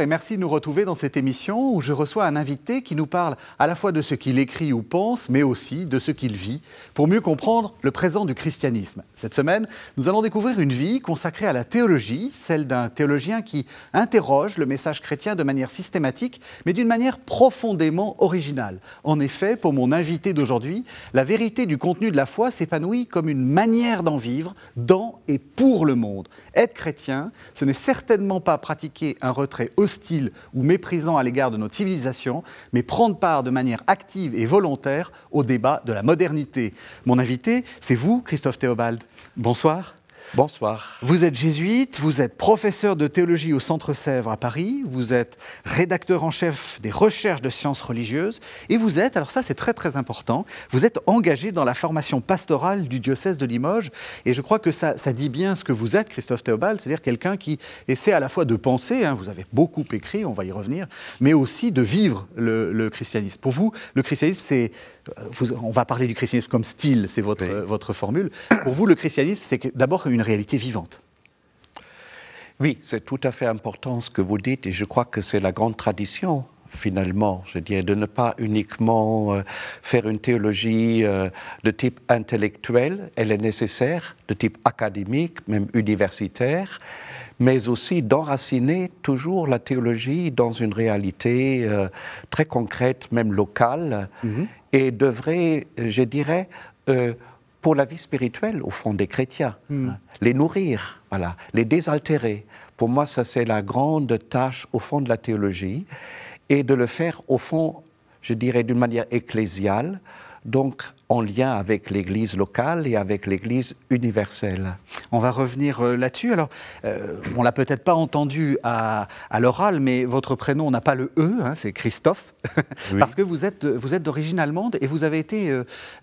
Et merci de nous retrouver dans cette émission où je reçois un invité qui nous parle à la fois de ce qu'il écrit ou pense, mais aussi de ce qu'il vit, pour mieux comprendre le présent du christianisme. Cette semaine, nous allons découvrir une vie consacrée à la théologie, celle d'un théologien qui interroge le message chrétien de manière systématique, mais d'une manière profondément originale. En effet, pour mon invité d'aujourd'hui, la vérité du contenu de la foi s'épanouit comme une manière d'en vivre dans et pour le monde. Être chrétien, ce n'est certainement pas pratiquer un retrait hostile ou méprisant à l'égard de notre civilisation, mais prendre part de manière active et volontaire au débat de la modernité. Mon invité, c'est vous, Christophe Théobald. Bonsoir. Bonsoir. Vous êtes jésuite, vous êtes professeur de théologie au Centre Sèvres à Paris, vous êtes rédacteur en chef des recherches de sciences religieuses et vous êtes, alors ça c'est très très important, vous êtes engagé dans la formation pastorale du diocèse de Limoges et je crois que ça, ça dit bien ce que vous êtes, Christophe Théobald, c'est-à-dire quelqu'un qui essaie à la fois de penser, hein, vous avez beaucoup écrit, on va y revenir, mais aussi de vivre le, le christianisme. Pour vous, le christianisme c'est on va parler du christianisme comme style, c'est votre, votre formule. Pour vous, le christianisme, c'est d'abord une réalité vivante. Oui, c'est tout à fait important ce que vous dites, et je crois que c'est la grande tradition finalement, je dirais, de ne pas uniquement euh, faire une théologie euh, de type intellectuel, elle est nécessaire, de type académique, même universitaire, mais aussi d'enraciner toujours la théologie dans une réalité euh, très concrète, même locale, mm-hmm. et devrait, je dirais, pour la vie spirituelle, au fond, des chrétiens, mm. hein, les nourrir, voilà, les désaltérer. Pour moi, ça c'est la grande tâche, au fond, de la théologie et de le faire au fond, je dirais, d'une manière ecclésiale, donc en lien avec l'Église locale et avec l'Église universelle. On va revenir euh, là-dessus. Alors, euh, on l'a peut-être pas entendu à, l'oral, mais votre prénom n'a pas le E, hein, c'est Christophe, parce que vous êtes, vous êtes d'origine allemande et vous avez été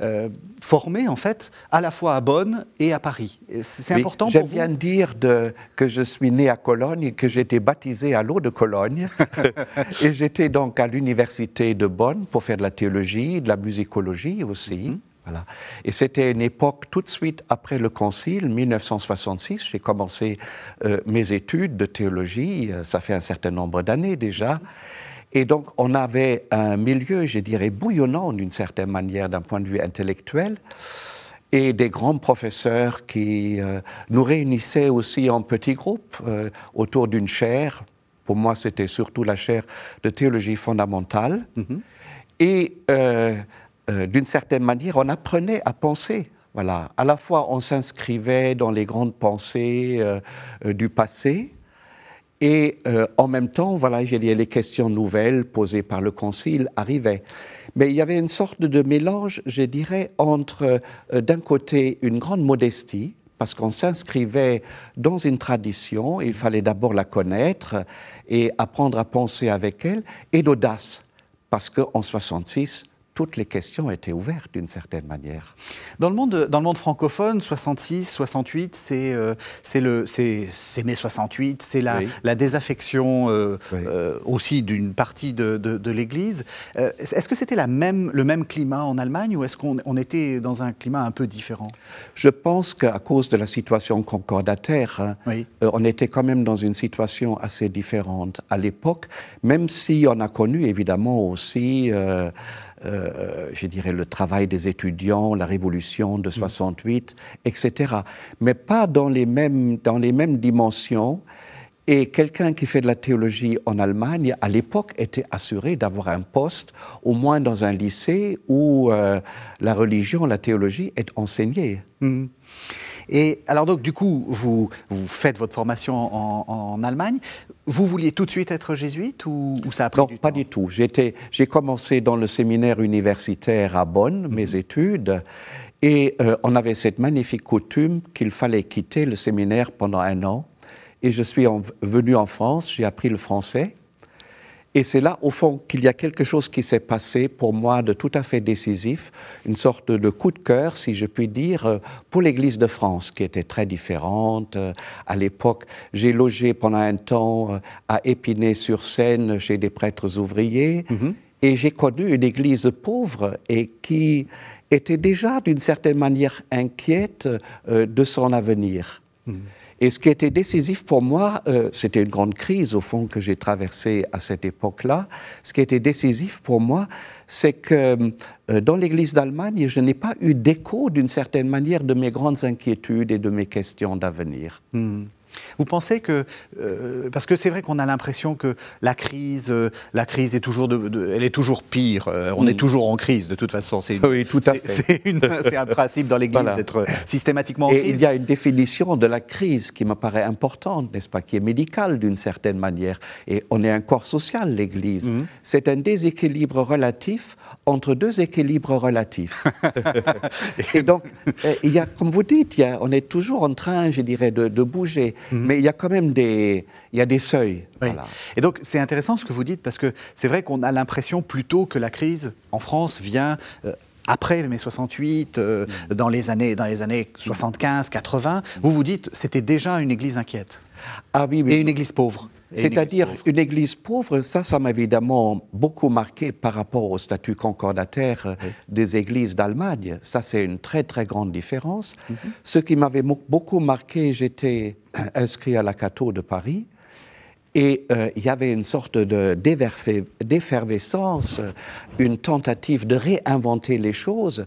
euh, formé en fait à la fois à Bonn et à Paris. C'est important pour vous Je viens de dire de, que je suis né à Cologne et que j'ai été baptisé à l'eau de Cologne. et j'étais donc à l'université de Bonn pour faire de la théologie, de la musicologie aussi. Et c'était une époque tout de suite après le Concile, 1966. J'ai commencé euh, mes études de théologie, euh, ça fait un certain nombre d'années déjà. Et donc on avait un milieu, je dirais, bouillonnant d'une certaine manière d'un point de vue intellectuel et des grands professeurs qui euh, nous réunissaient aussi en petits groupes autour d'une chaire. Pour moi, c'était surtout la chaire de théologie fondamentale. Mm-hmm. Et euh, d'une certaine manière, on apprenait à penser. Voilà. À la fois, on s'inscrivait dans les grandes pensées euh, euh, du passé, et en même temps, voilà, les questions nouvelles posées par le Concile arrivaient. Mais il y avait une sorte de mélange, je dirais, entre, d'un côté, une grande modestie, parce qu'on s'inscrivait dans une tradition, il fallait d'abord la connaître et apprendre à penser avec elle, et l'audace, parce qu'en 66, toutes les questions étaient ouvertes d'une certaine manière. Dans le monde, dans le monde francophone, 66, 68, c'est euh, c'est mai 68, c'est la, la, désaffection euh, euh, aussi d'une partie de, de, l'Église. est-ce que c'était la même, le même climat en Allemagne ou est-ce qu'on on était dans un climat un peu différent? Je pense qu'à cause de la situation concordataire, hein, on était quand même dans une situation assez différente à l'époque, même si on a connu évidemment aussi euh, je dirais, le travail des étudiants, la révolution de 68, mm. etc. Mais pas dans les mêmes, dans les mêmes dimensions. Et quelqu'un qui fait de la théologie en Allemagne, à l'époque, était assuré d'avoir un poste, au moins dans un lycée où euh, la religion, la théologie est enseignée. Mm. Et alors donc du coup, vous, vous faites votre formation en, Allemagne. Vous vouliez tout de suite être jésuite ou, ça a pris non, du pas du tout. J'ai commencé dans le séminaire universitaire à Bonn, mes mhm. études, et euh, on avait cette magnifique coutume qu'il fallait quitter le séminaire pendant un an. Et je suis venu en France, j'ai appris le français. Et c'est là, au fond, qu'il y a quelque chose qui s'est passé pour moi de tout à fait décisif, une sorte de coup de cœur, si je puis dire, euh, pour l'Église de France, qui était très différente. Euh, à l'époque, j'ai logé pendant un temps euh, à Épinay-sur-Seine chez des prêtres ouvriers, mhm. et j'ai connu une Église pauvre et qui était déjà, d'une certaine manière, inquiète de son avenir. Mhm. Et ce qui était décisif pour moi, euh, c'était une grande crise au fond que j'ai traversée à cette époque-là. Ce qui était décisif pour moi, c'est que euh, dans l'Église d'Allemagne, je n'ai pas eu d'écho d'une certaine manière de mes grandes inquiétudes et de mes questions d'avenir. Hmm. Vous pensez que, euh, parce que c'est vrai qu'on a l'impression que la crise, euh, la crise est toujours, de, elle est toujours pire. Euh, on est mm. toujours en crise de toute façon. C'est oui, tout à fait. C'est un principe dans l'Église d'être systématiquement en Et crise. Il y a une définition de la crise qui me paraît importante, n'est-ce pas, qui est médicale d'une certaine manière. Et on est un corps social, l'Église. Mm. C'est un déséquilibre relatif entre deux équilibres relatifs. et donc, il y a, comme vous dites, il y a, on est toujours en train, je dirais, de, de bouger. Mhm. Mais il y a quand même des, il y a des seuils. Et donc c'est intéressant ce que vous dites parce que c'est vrai qu'on a l'impression plutôt que la crise en France vient euh, après mai 68, euh, mhm. dans, les années, dans les années 75, 80. Vous vous dites c'était déjà une église inquiète. Ah oui. Et une église pauvre. C'est-à-dire une église pauvre, ça, ça m'a évidemment beaucoup marqué par rapport au statut concordataire des églises d'Allemagne. Ça, c'est une très, très grande différence. Mhm. Ce qui m'avait beaucoup marqué, j'étais inscrit à la Cato de Paris. Et euh, il y avait une sorte d'effervescence, une tentative de réinventer les choses.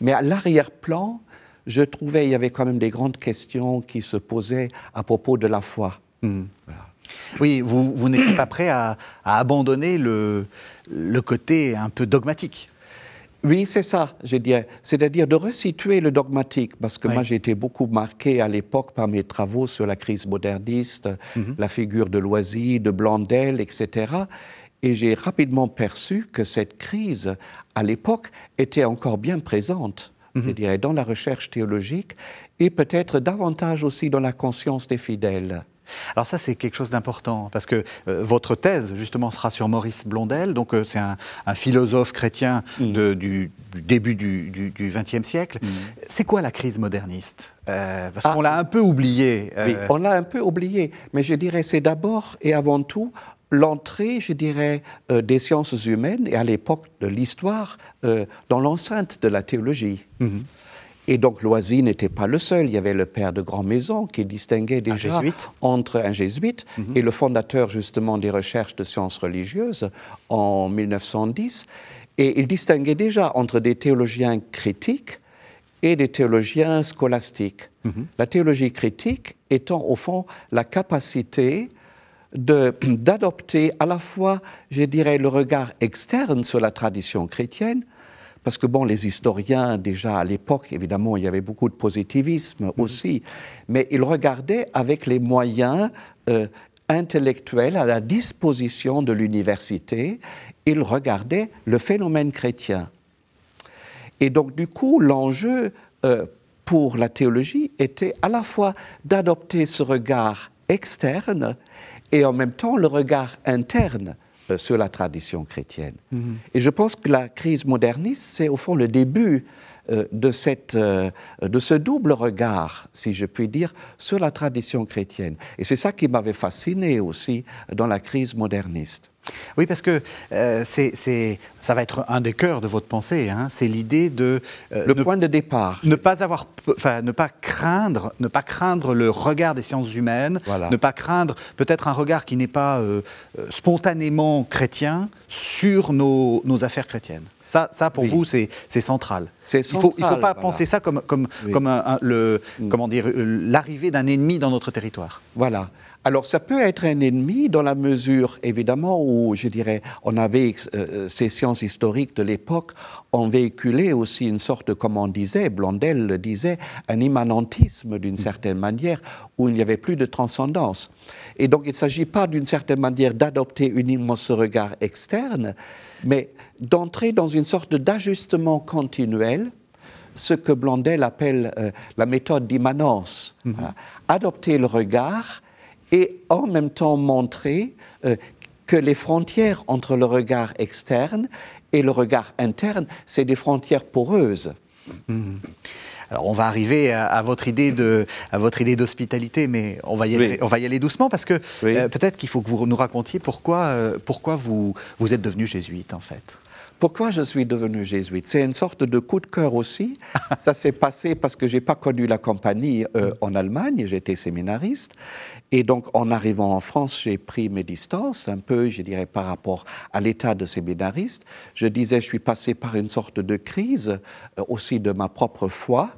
Mais à l'arrière-plan, je trouvais qu'il y avait quand même des grandes questions qui se posaient à propos de la foi. Mhm. Oui, vous, vous n'étiez pas prêt à, abandonner le, le, côté un peu dogmatique. Oui, c'est ça, je dirais. C'est-à-dire de resituer le dogmatique, parce que moi j'ai été beaucoup marqué à l'époque par mes travaux sur la crise moderniste, mhm. la figure de Loisy, de Blondel, etc. Et j'ai rapidement perçu que cette crise, à l'époque, était encore bien présente, je mhm. dirais, dans la recherche théologique et peut-être davantage aussi dans la conscience des fidèles. Alors ça, c'est quelque chose d'important, parce que euh, votre thèse, justement, sera sur Maurice Blondel, donc euh, c'est un, philosophe chrétien mm. du, début du XXe siècle. Mm. C'est quoi la crise moderniste euh, Parce ah. qu'on l'a un peu oublié. Oui, on l'a un peu oublié, mais je dirais c'est d'abord et avant tout l'entrée, je dirais, des sciences humaines et à l'époque de l'histoire dans l'enceinte de la théologie. Mm-hmm. Et donc Loisy n'était pas le seul. Il y avait le père de Grand Maison qui distinguait déjà entre un jésuite mhm. et le fondateur justement des recherches de sciences religieuses en 1910. Et il distinguait déjà entre des théologiens critiques et des théologiens scolastiques. Mhm. La théologie critique étant au fond la capacité d'adopter à la fois, je dirais, le regard externe sur la tradition chrétienne, parce que bon, les historiens, déjà à l'époque, évidemment, il y avait beaucoup de positivisme mhm. aussi, mais ils regardaient avec les moyens euh, intellectuels à la disposition de l'université, ils regardaient le phénomène chrétien. Et donc, du coup, l'enjeu euh, pour la théologie était à la fois d'adopter ce regard externe et en même temps le regard interne sur la tradition chrétienne. Mhm. Et je pense que la crise moderniste, c'est au fond le début euh, de, cette, euh, de ce double regard, si je puis dire, sur la tradition chrétienne. Et c'est ça qui m'avait fasciné aussi dans la crise moderniste. Oui, parce que euh, c'est, ça va être un des cœurs de votre pensée. Hein. c'est l'idée de euh, le point de départ. Ne pas avoir, enfin, ne pas craindre, ne pas craindre le regard des sciences humaines, ne pas craindre peut-être un regard qui n'est pas euh, spontanément chrétien sur nos, affaires chrétiennes. Ça, ça pour vous, c'est, central. Il ne faut, pas penser ça comme, comme, comme le, mm. comment dire, l'arrivée d'un ennemi dans notre territoire. Voilà. Alors ça peut être un ennemi dans la mesure, évidemment, où je dirais, on avait euh, ces sciences historiques de l'époque, ont véhiculé aussi une sorte, comme on disait, Blondel le disait, un immanentisme d'une certaine manière, où il n'y avait plus de transcendance. Et donc il ne s'agit pas d'une certaine manière d'adopter uniquement ce regard externe, mais d'entrer dans une sorte d'ajustement continuel ce que Blondel appelle euh, la méthode d'immanence. Mm-hmm. Adopter le regard et en même temps montrer euh, que les frontières entre le regard externe et le regard interne, c'est des frontières poreuses. Mmh. Alors on va arriver à, votre idée de, à votre idée d'hospitalité, mais on va y aller, on va y aller doucement parce que euh, peut-être qu'il faut que vous nous racontiez pourquoi, euh, pourquoi vous, vous êtes devenu jésuite en fait. Pourquoi je suis devenu jésuite? C'est une sorte de coup de cœur aussi. Ça s'est passé parce que j'ai pas connu la compagnie euh, en Allemagne, j'étais séminariste. Et donc, en arrivant en France, j'ai pris mes distances, un peu, je dirais, par rapport à l'état de séminariste. Je disais, je suis passé par une sorte de crise euh, aussi de ma propre foi.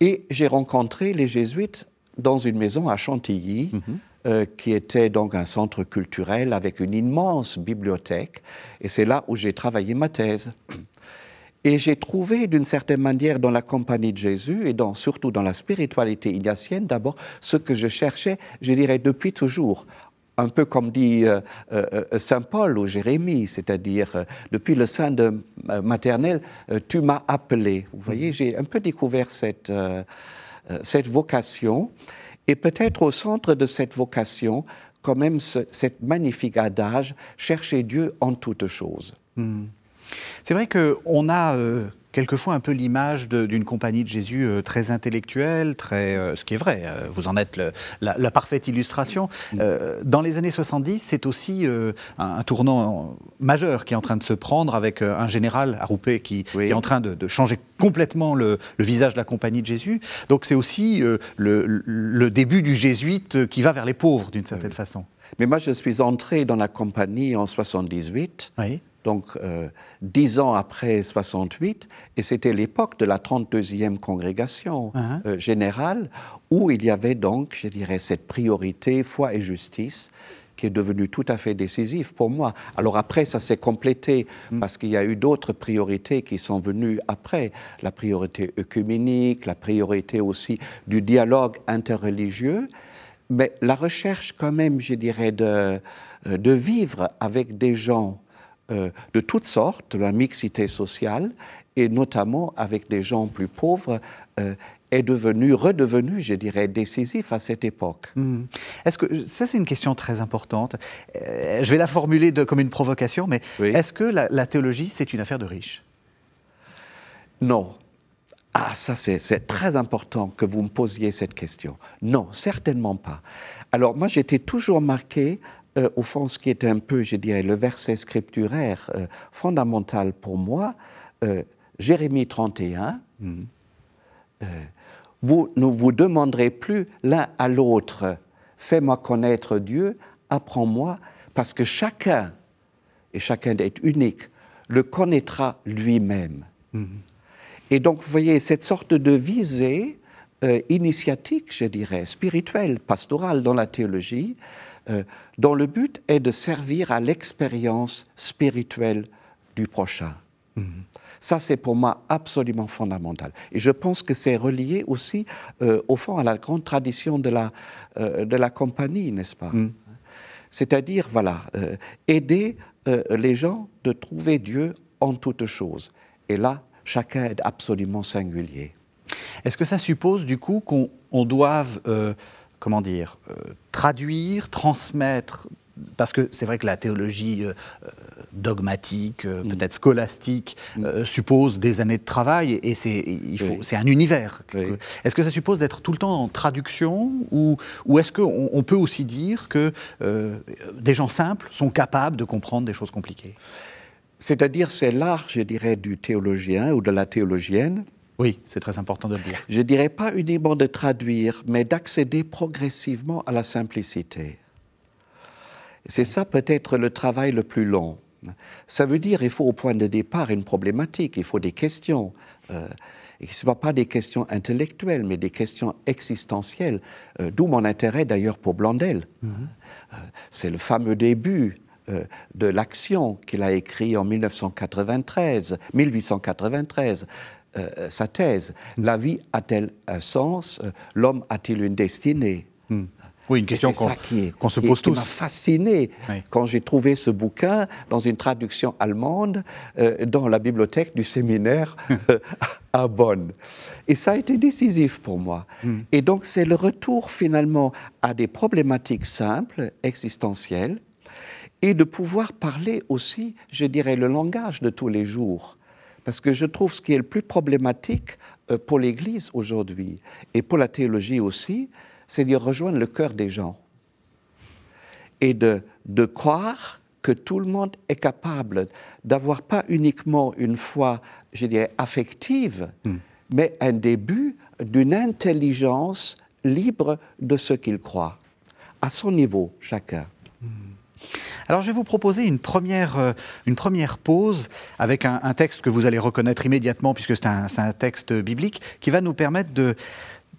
Et j'ai rencontré les jésuites dans une maison à Chantilly. Mhm. Euh, qui était donc un centre culturel avec une immense bibliothèque. Et c'est là où j'ai travaillé ma thèse. Et j'ai trouvé d'une certaine manière dans la compagnie de Jésus et dans, surtout dans la spiritualité ignatienne d'abord ce que je cherchais, je dirais, depuis toujours. Un peu comme dit euh, euh, Saint Paul ou Jérémie, c'est-à-dire depuis le sein de maternelle, tu m'as appelé. Vous voyez, j'ai un peu découvert cette, cette vocation. Et peut-être au centre de cette vocation, quand même, ce, cette magnifique adage, chercher Dieu en toutes choses. Hmm. C'est vrai qu'on a euh, quelquefois un peu l'image d'une compagnie de Jésus euh, très intellectuelle, très, euh, ce qui est vrai, euh, vous en êtes la, parfaite illustration. Mm. dans les années 70, c'est aussi un, tournant majeur qui est en train de se prendre avec un général Aroupé qui, qui est en train de, changer complètement le, visage de la compagnie de Jésus. Donc c'est aussi le, le, début du jésuite qui va vers les pauvres d'une certaine façon. Mais moi, je suis entré dans la compagnie en 78. Oui donc euh, dix ans après 68, et c'était l'époque de la 32e congrégation uh-huh. euh, générale, où il y avait donc, je dirais, cette priorité foi et justice qui est devenue tout à fait décisive pour moi. Alors après, ça s'est complété mm. parce qu'il y a eu d'autres priorités qui sont venues après. La priorité œcuménique, la priorité aussi du dialogue interreligieux, mais la recherche quand même, je dirais, de, euh, de vivre avec des gens euh, de toutes sortes, la mixité sociale, et notamment avec des gens plus pauvres, euh, est devenu, redevenu, je dirais, décisif à cette époque. Mmh. Est-ce que ça, c'est une question très importante. Euh, je vais la formuler de, comme une provocation, mais est-ce que la, théologie, c'est une affaire de riches? Non. Ah, ça, c'est très important que vous me posiez cette question. Non, certainement pas. Alors, moi, j'étais toujours marqué euh, au fond, ce qui est un peu, je dirais, le verset scripturaire euh, fondamental pour moi, euh, Jérémie 31, mhm. vous ne vous demanderez plus l'un à l'autre, fais-moi connaître Dieu, apprends-moi, parce que chacun, et chacun est unique, le connaîtra lui-même. Et donc, vous voyez, cette sorte de visée initiatique, je dirais, spirituelle, pastorale dans la théologie, euh, dont le but est de servir à l'expérience spirituelle du prochain. Mhm. Ça, c'est pour moi absolument fondamental. Et je pense que c'est relié aussi, euh, au fond, à la grande tradition de la, euh, de la compagnie, n'est-ce pas? Mhm. C'est-à-dire, voilà, aider les gens de trouver Dieu en toutes choses. Et là, chacun est absolument singulier. Est-ce que ça suppose, du coup, qu'on doive comment dire, euh, traduire, transmettre parce que c'est vrai que la théologie euh, euh, dogmatique, mm. peut-être scolastique, mm. suppose des années de travail et c'est un univers. Est-ce que ça suppose d'être tout le temps en traduction ou, ou est-ce qu'on on peut aussi dire que des gens simples sont capables de comprendre des choses compliquées? C'est-à-dire c'est l'art, je dirais, du théologien ou de la théologienne oui, c'est très important de le dire. Je ne dirais pas uniquement de traduire, mais d'accéder progressivement à la simplicité. C'est ça peut-être le travail le plus long. Ça veut dire qu'il faut au point de départ une problématique, il faut des questions. Euh, et ce ne sont pas des questions intellectuelles, mais des questions existentielles, euh, d'où mon intérêt d'ailleurs pour Blondel. Mm-hmm. Euh, c'est le fameux début de l'action qu'il a écrit en 1993, 1893. Euh, sa thèse. La vie a-t-elle un sens? L'homme a-t-il une destinée? Hmm. Oui, une question qu'on se pose tous. Qui m'a fasciné quand j'ai trouvé ce bouquin dans une traduction allemande euh, dans la bibliothèque du séminaire euh, à Bonn. Et ça a été décisif pour moi. Et donc c'est le retour finalement à des problématiques simples, existentielles, et de pouvoir parler aussi, je dirais, le langage de tous les jours. Parce que je trouve ce qui est le plus problématique euh, pour l'Église aujourd'hui et pour la théologie aussi, c'est de rejoindre le cœur des gens et de, de croire que tout le monde est capable d'avoir pas uniquement une foi, je dirais, affective, hmm. mais un début d'une intelligence libre de ce qu'il croit, à son niveau, chacun. Hmm. Alors je vais vous proposer une première, euh, une première pause avec un, texte que vous allez reconnaître immédiatement puisque c'est un, un, texte biblique qui va nous permettre de,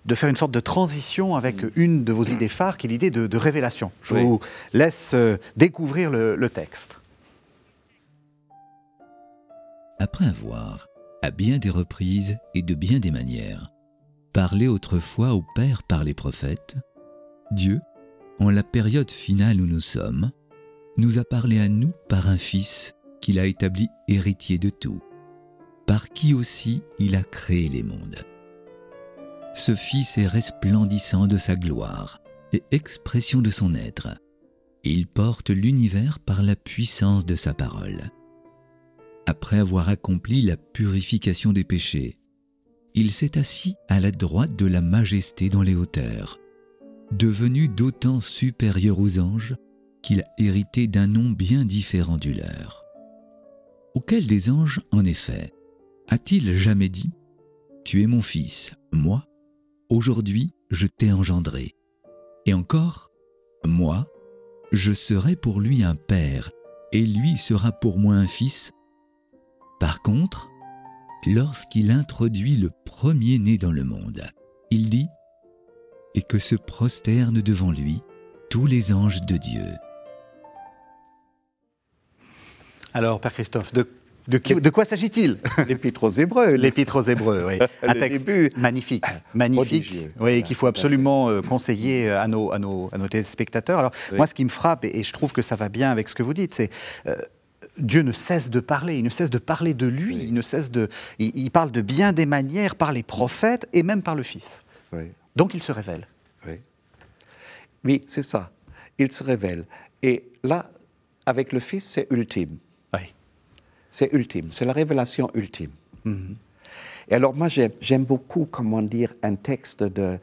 de faire une sorte de transition avec une de vos idées phares, qui est l'idée de, révélation. Je vous laisse euh, découvrir le, le texte. Après avoir, à bien des reprises et de bien des manières, parlé autrefois au Père par les prophètes, Dieu, en la période finale où nous sommes, nous a parlé à nous par un Fils qu'il a établi héritier de tout, par qui aussi il a créé les mondes ce Fils est resplendissant de sa gloire et expression de son être. Il porte l'univers par la puissance de sa parole. Après avoir accompli la purification des péchés, il s'est assis à la droite de la majesté dans les hauteurs, devenu d'autant supérieur aux anges qu'il a hérité d'un nom bien différent du leur. Auquel des anges, en effet, a-t-il jamais dit Tu es mon fils, moi, Aujourd'hui, je t'ai engendré. Et encore, moi, je serai pour lui un père, et lui sera pour moi un fils. Par contre, lorsqu'il introduit le premier-né dans le monde, il dit Et que se prosternent devant lui tous les anges de Dieu. Alors, Père Christophe, de de, quoi s'agit-il? L'Épître aux Hébreux. L'Épître aux Hébreux, oui. Un texte magnifique, magnifique, oui, qu'il faut absolument euh, conseiller à nos, à, nos, à nos téléspectateurs. Alors, moi, ce qui me frappe, et je trouve que ça va bien avec ce que vous dites, c'est euh, Dieu ne cesse de parler, il ne cesse de parler de lui, il ne cesse de, il, parle de bien des manières par les prophètes et même par le Fils. Donc, il se révèle. Oui, oui c'est ça. Il se révèle. Et là, avec le Fils, c'est ultime c'est ultime, c'est la révélation ultime. Mhm. Et alors moi j'aime beaucoup, comment dire, un texte de,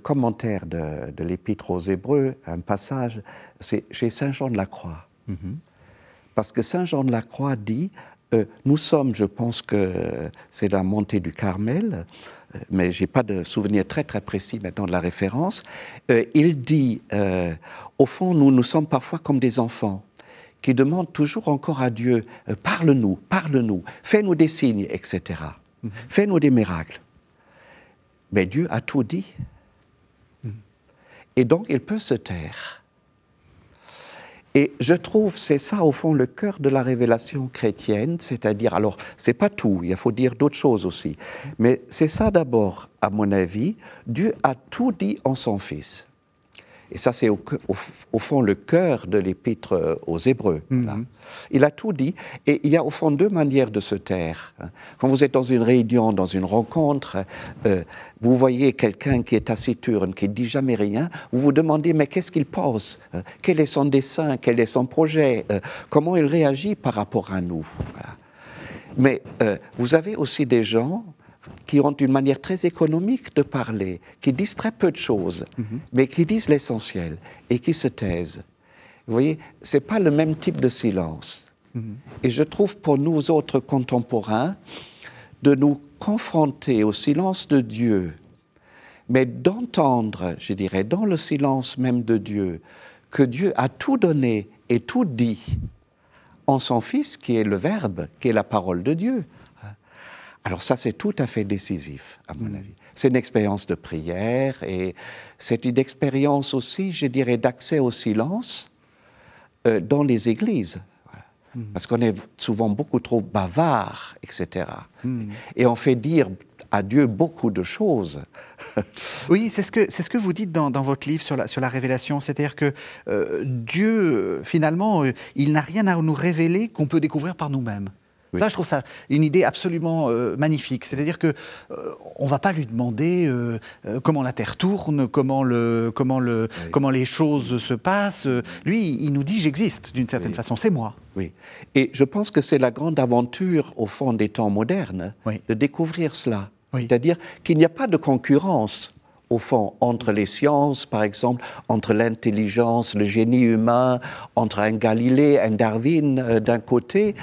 commentaire de, l'Épître aux Hébreux, un passage, c'est chez Saint Jean de la Croix. Mhm. Parce que Saint Jean de la Croix dit, euh, nous sommes, je pense que c'est la montée du Carmel, euh, mais j'ai pas de souvenir très très précis maintenant de la référence. Euh, il dit, au fond, nous nous sommes parfois comme des enfants qui demande toujours encore à Dieu, euh, parle-nous, parle-nous, fais-nous des signes, etc. Mhm. Fais-nous des miracles. Mais Dieu a tout dit. Mhm. Et donc il peut se taire. Et je trouve, c'est ça au fond le cœur de la révélation chrétienne, c'est-à-dire, alors, c'est pas tout, il faut dire d'autres choses aussi, mais c'est ça d'abord, à mon avis, Dieu a tout dit en son Fils. Et ça, c'est au, fond le cœur de l'épître euh, aux Hébreux. Mhm. Il a tout dit. Et il y a au fond deux manières de se taire. Quand vous êtes dans une réunion, dans une rencontre, euh, vous voyez quelqu'un qui est taciturne, qui ne dit jamais rien, vous vous demandez, mais qu'est-ce qu'il pense euh, Quel est son dessin Quel est son projet Comment il réagit par rapport à nous Mais vous avez aussi des gens qui ont une manière très économique de parler, qui disent très peu de choses, mhm. mais qui disent l'essentiel et qui se taisent. Vous voyez, ce n'est pas le même type de silence. Mhm. Et je trouve pour nous autres contemporains, de nous confronter au silence de Dieu, mais d'entendre, je dirais, dans le silence même de Dieu, que Dieu a tout donné et tout dit en son Fils, qui est le Verbe, qui est la parole de Dieu. Alors ça, c'est tout à fait décisif, à mon mm. avis. C'est une expérience de prière et c'est une expérience aussi, je dirais, d'accès au silence euh, dans les églises. Mm. Parce qu'on est souvent beaucoup trop bavard, etc. Mm. Et on fait dire à Dieu beaucoup de choses. oui, c'est ce, que, ce que vous dites dans, votre livre sur la, sur la révélation. C'est-à-dire que euh, Dieu, finalement, euh, il n'a rien à nous révéler qu'on peut découvrir par nous-mêmes. Ça, je trouve ça une idée absolument euh, magnifique. C'est-à-dire que euh, on va pas lui demander euh, comment la Terre tourne, comment le, comment le, comment les choses se passent. Lui, il nous dit j'existe d'une certaine façon. C'est moi. Oui. Et je pense que c'est la grande aventure au fond des temps modernes de découvrir cela. C'est-à-dire qu'il n'y a pas de concurrence au fond, entre les sciences, par exemple, entre l'intelligence, le génie humain, entre un Galilée, un Darwin euh, d'un côté,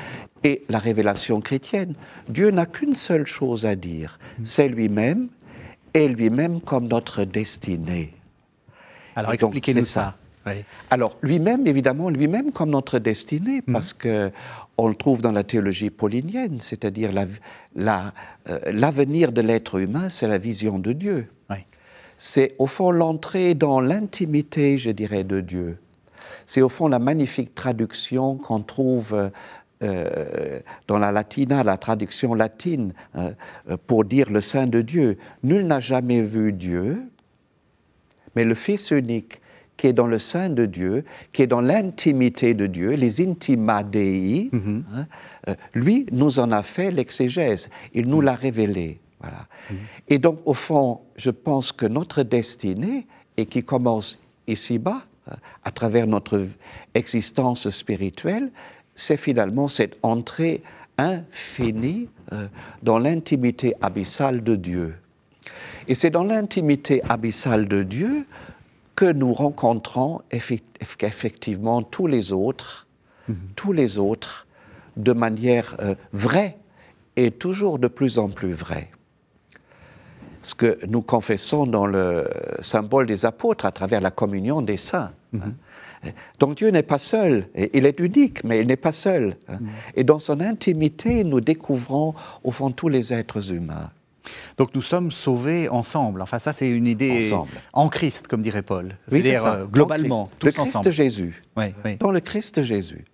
et la révélation chrétienne. Dieu n'a qu'une seule chose à dire, c'est lui-même, et lui-même comme notre destinée. Alors expliquez-nous ça. Alors lui-même, évidemment, lui-même comme notre destinée, mhm. parce que on le trouve dans la théologie paulinienne, c'est-à-dire euh, l'avenir de l'être humain, c'est la vision de Dieu. C'est au fond l'entrée dans l'intimité, je dirais, de Dieu. C'est au fond la magnifique traduction qu'on trouve euh, dans la latina, la traduction latine, euh, pour dire le Saint de Dieu. Nul n'a jamais vu Dieu, mais le Fils unique qui est dans le sein de Dieu, qui est dans l'intimité de Dieu, les intima Dei, mhm. hein, euh, lui nous en a fait l'exégèse, il nous l'a révélé. Voilà. Mhm. Et donc, au fond, je pense que notre destinée, et qui commence ici-bas, hein, à travers notre existence spirituelle, c'est finalement cette entrée infinie euh, dans l'intimité abyssale de Dieu. Et c'est dans l'intimité abyssale de Dieu que nous rencontrons effectivement tous les autres, mhm. tous les autres, de manière euh, vraie et toujours de plus en plus vraie. Ce que nous confessons dans le symbole des apôtres à travers la communion des saints. Hein. Donc Dieu n'est pas seul, il est unique, mais il n'est pas seul. Hein. Mhm. Et dans son intimité, nous découvrons au fond tous les êtres humains. Donc nous sommes sauvés ensemble. Enfin, ça, c'est une idée en Christ, comme dirait Paul. C'est-à-dire euh, globalement, tous le Christ Jésus. Dans le Christ Jésus.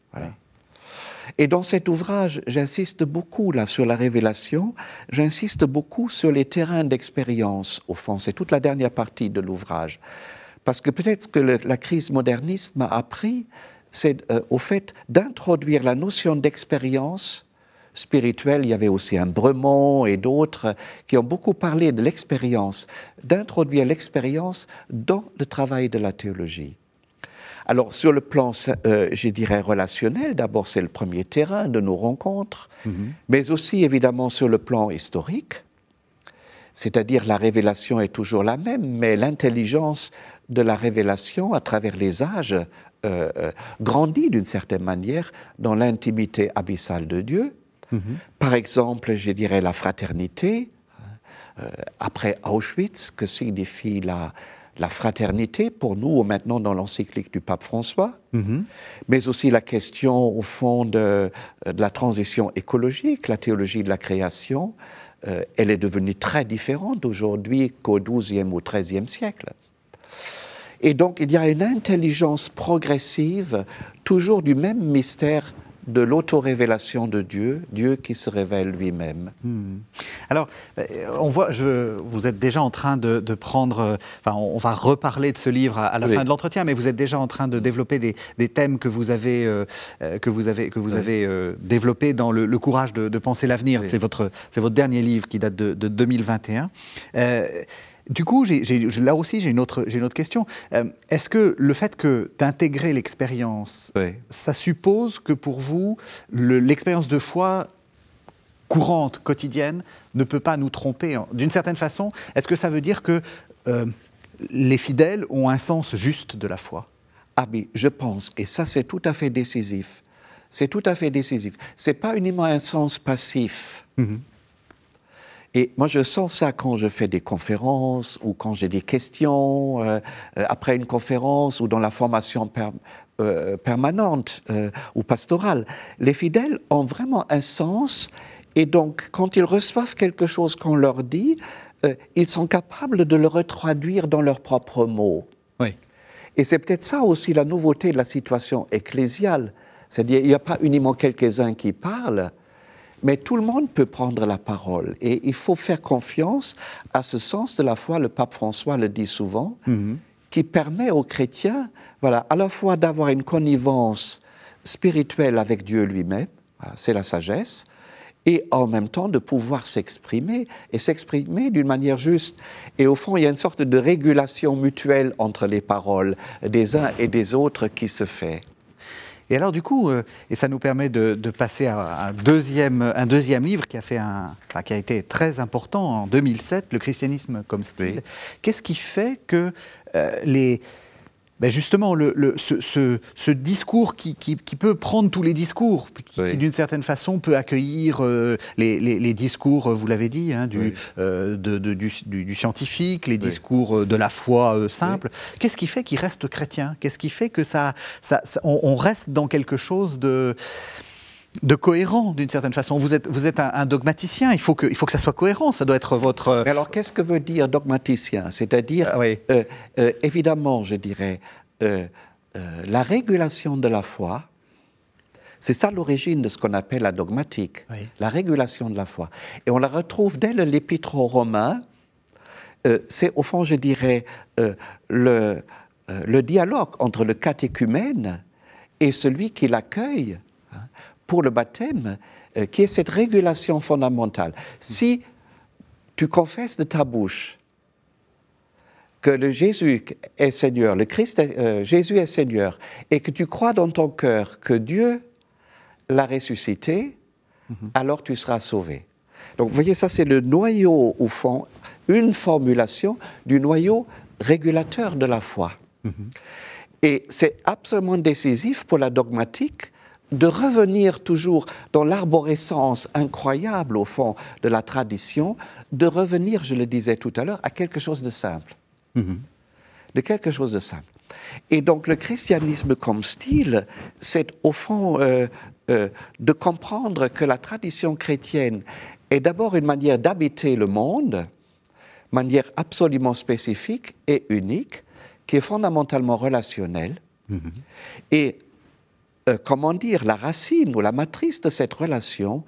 Et dans cet ouvrage, j'insiste beaucoup là sur la révélation, j'insiste beaucoup sur les terrains d'expérience, au fond. C'est toute la dernière partie de l'ouvrage. Parce que peut-être que la crise moderniste m'a appris, c'est euh, au fait d'introduire la notion d'expérience spirituel, il y avait aussi un Bremont et d'autres qui ont beaucoup parlé de l'expérience, d'introduire l'expérience dans le travail de la théologie. Alors, sur le plan, euh, je dirais, relationnel, d'abord, c'est le premier terrain de nos rencontres, mhm. mais aussi, évidemment, sur le plan historique, c'est-à-dire la révélation est toujours la même, mais l'intelligence de la révélation à travers les âges euh, euh, grandit d'une certaine manière dans l'intimité abyssale de Dieu, par exemple, je dirais la fraternité. Euh, après Auschwitz, que signifie la, la fraternité pour nous maintenant dans l'encyclique du pape François, mais aussi la question au fond de, de, la transition écologique, la théologie de la création, euh, elle est devenue très différente aujourd'hui qu'au XIIe ou XIIIe siècle. Et donc il y a une intelligence progressive, toujours du même mystère de l'auto-révélation de Dieu, Dieu qui se révèle lui-même. Hmm. Alors, euh, on voit, je, vous êtes déjà en train de, prendre, euh, enfin, on, va reparler de ce livre à, la fin de l'entretien, mais vous êtes déjà en train de développer des, thèmes que vous avez, euh, que vous avez, que vous avez développés dans le, courage de, penser l'avenir. C'est votre, c'est votre dernier livre qui date de, de 2021. Du coup, là aussi, j'ai une, autre, une autre question. Euh, est-ce que le fait que d'intégrer l'expérience, ça suppose que pour vous, l'expérience de foi courante, quotidienne, ne peut pas nous tromper D'une certaine façon, est-ce que ça veut dire que euh, les fidèles ont un sens juste de la foi? Ah oui, je pense, et ça c'est tout à fait décisif. C'est tout à fait décisif. C'est pas uniquement un sens passif. Mm-hmm. Et moi, je sens ça quand je fais des conférences ou quand j'ai des questions euh, euh, après une conférence ou dans la formation euh, permanente ou pastorale. Les fidèles ont vraiment un sens et donc quand ils reçoivent quelque chose qu'on leur dit, ils sont capables de le retraduire dans leurs propres mots. Oui. Et c'est peut-être ça aussi la nouveauté de la situation ecclésiale. C'est-à-dire, il n'y a pas uniquement quelques-uns qui parlent, mais tout le monde peut prendre la parole et il faut faire confiance à ce sens de la foi, le pape François le dit souvent, mhm. qui permet aux chrétiens, voilà, à la fois d'avoir une connivence spirituelle avec Dieu lui-même, c'est la sagesse, et en même temps de pouvoir s'exprimer et s'exprimer d'une manière juste. Et au fond, il y a une sorte de régulation mutuelle entre les paroles des uns et des autres qui se fait. Et alors du coup, euh, et ça nous permet de, passer à un deuxième, un deuxième livre qui a, fait un, qui a été très important en 2007, Le christianisme comme style. Qu'est-ce qui fait que euh, les ben justement, le, ce, discours qui, peut prendre tous les discours, qui, d'une certaine façon peut accueillir euh, les, discours, vous l'avez dit, hein, du, euh, du, scientifique, les discours euh, de la foi simple. Qu'est-ce qui fait qu'il reste chrétien? Qu'est-ce qui fait que ça, ça, on, reste dans quelque chose de de cohérent d'une certaine façon. Vous êtes, vous êtes un, dogmaticien, il faut, que, il faut que ça soit cohérent, ça doit être votre... Euh, Mais alors qu'est-ce que veut dire dogmaticien? C'est-à-dire, ah euh, euh, évidemment, je dirais, la régulation de la foi, c'est ça l'origine de ce qu'on appelle la dogmatique, la régulation de la foi. Et on la retrouve dès l'épître aux Romains, c'est au fond, je dirais, le, le dialogue entre le catéchumène et celui qui l'accueille pour le baptême, euh, qui est cette régulation fondamentale. Si tu confesses de ta bouche que le Jésus est Seigneur, le Christ, euh, Jésus est Seigneur, et que tu crois dans ton cœur que Dieu l'a ressuscité, mhm. alors tu seras sauvé. Donc, vous voyez, ça, c'est le noyau, au fond, une formulation du noyau régulateur de la foi. Mhm. Et c'est absolument décisif pour la dogmatique de revenir toujours dans l'arborescence incroyable au fond de la tradition, de revenir, je le disais tout à l'heure, à quelque chose de simple. Mm-hmm. De quelque chose de simple. Et donc le christianisme comme style, c'est au fond euh, euh, de comprendre que la tradition chrétienne est d'abord une manière d'habiter le monde, manière absolument spécifique et unique, qui est fondamentalement relationnelle. Mm-hmm. Et euh, comment dire, la racine ou la matrice de cette relation,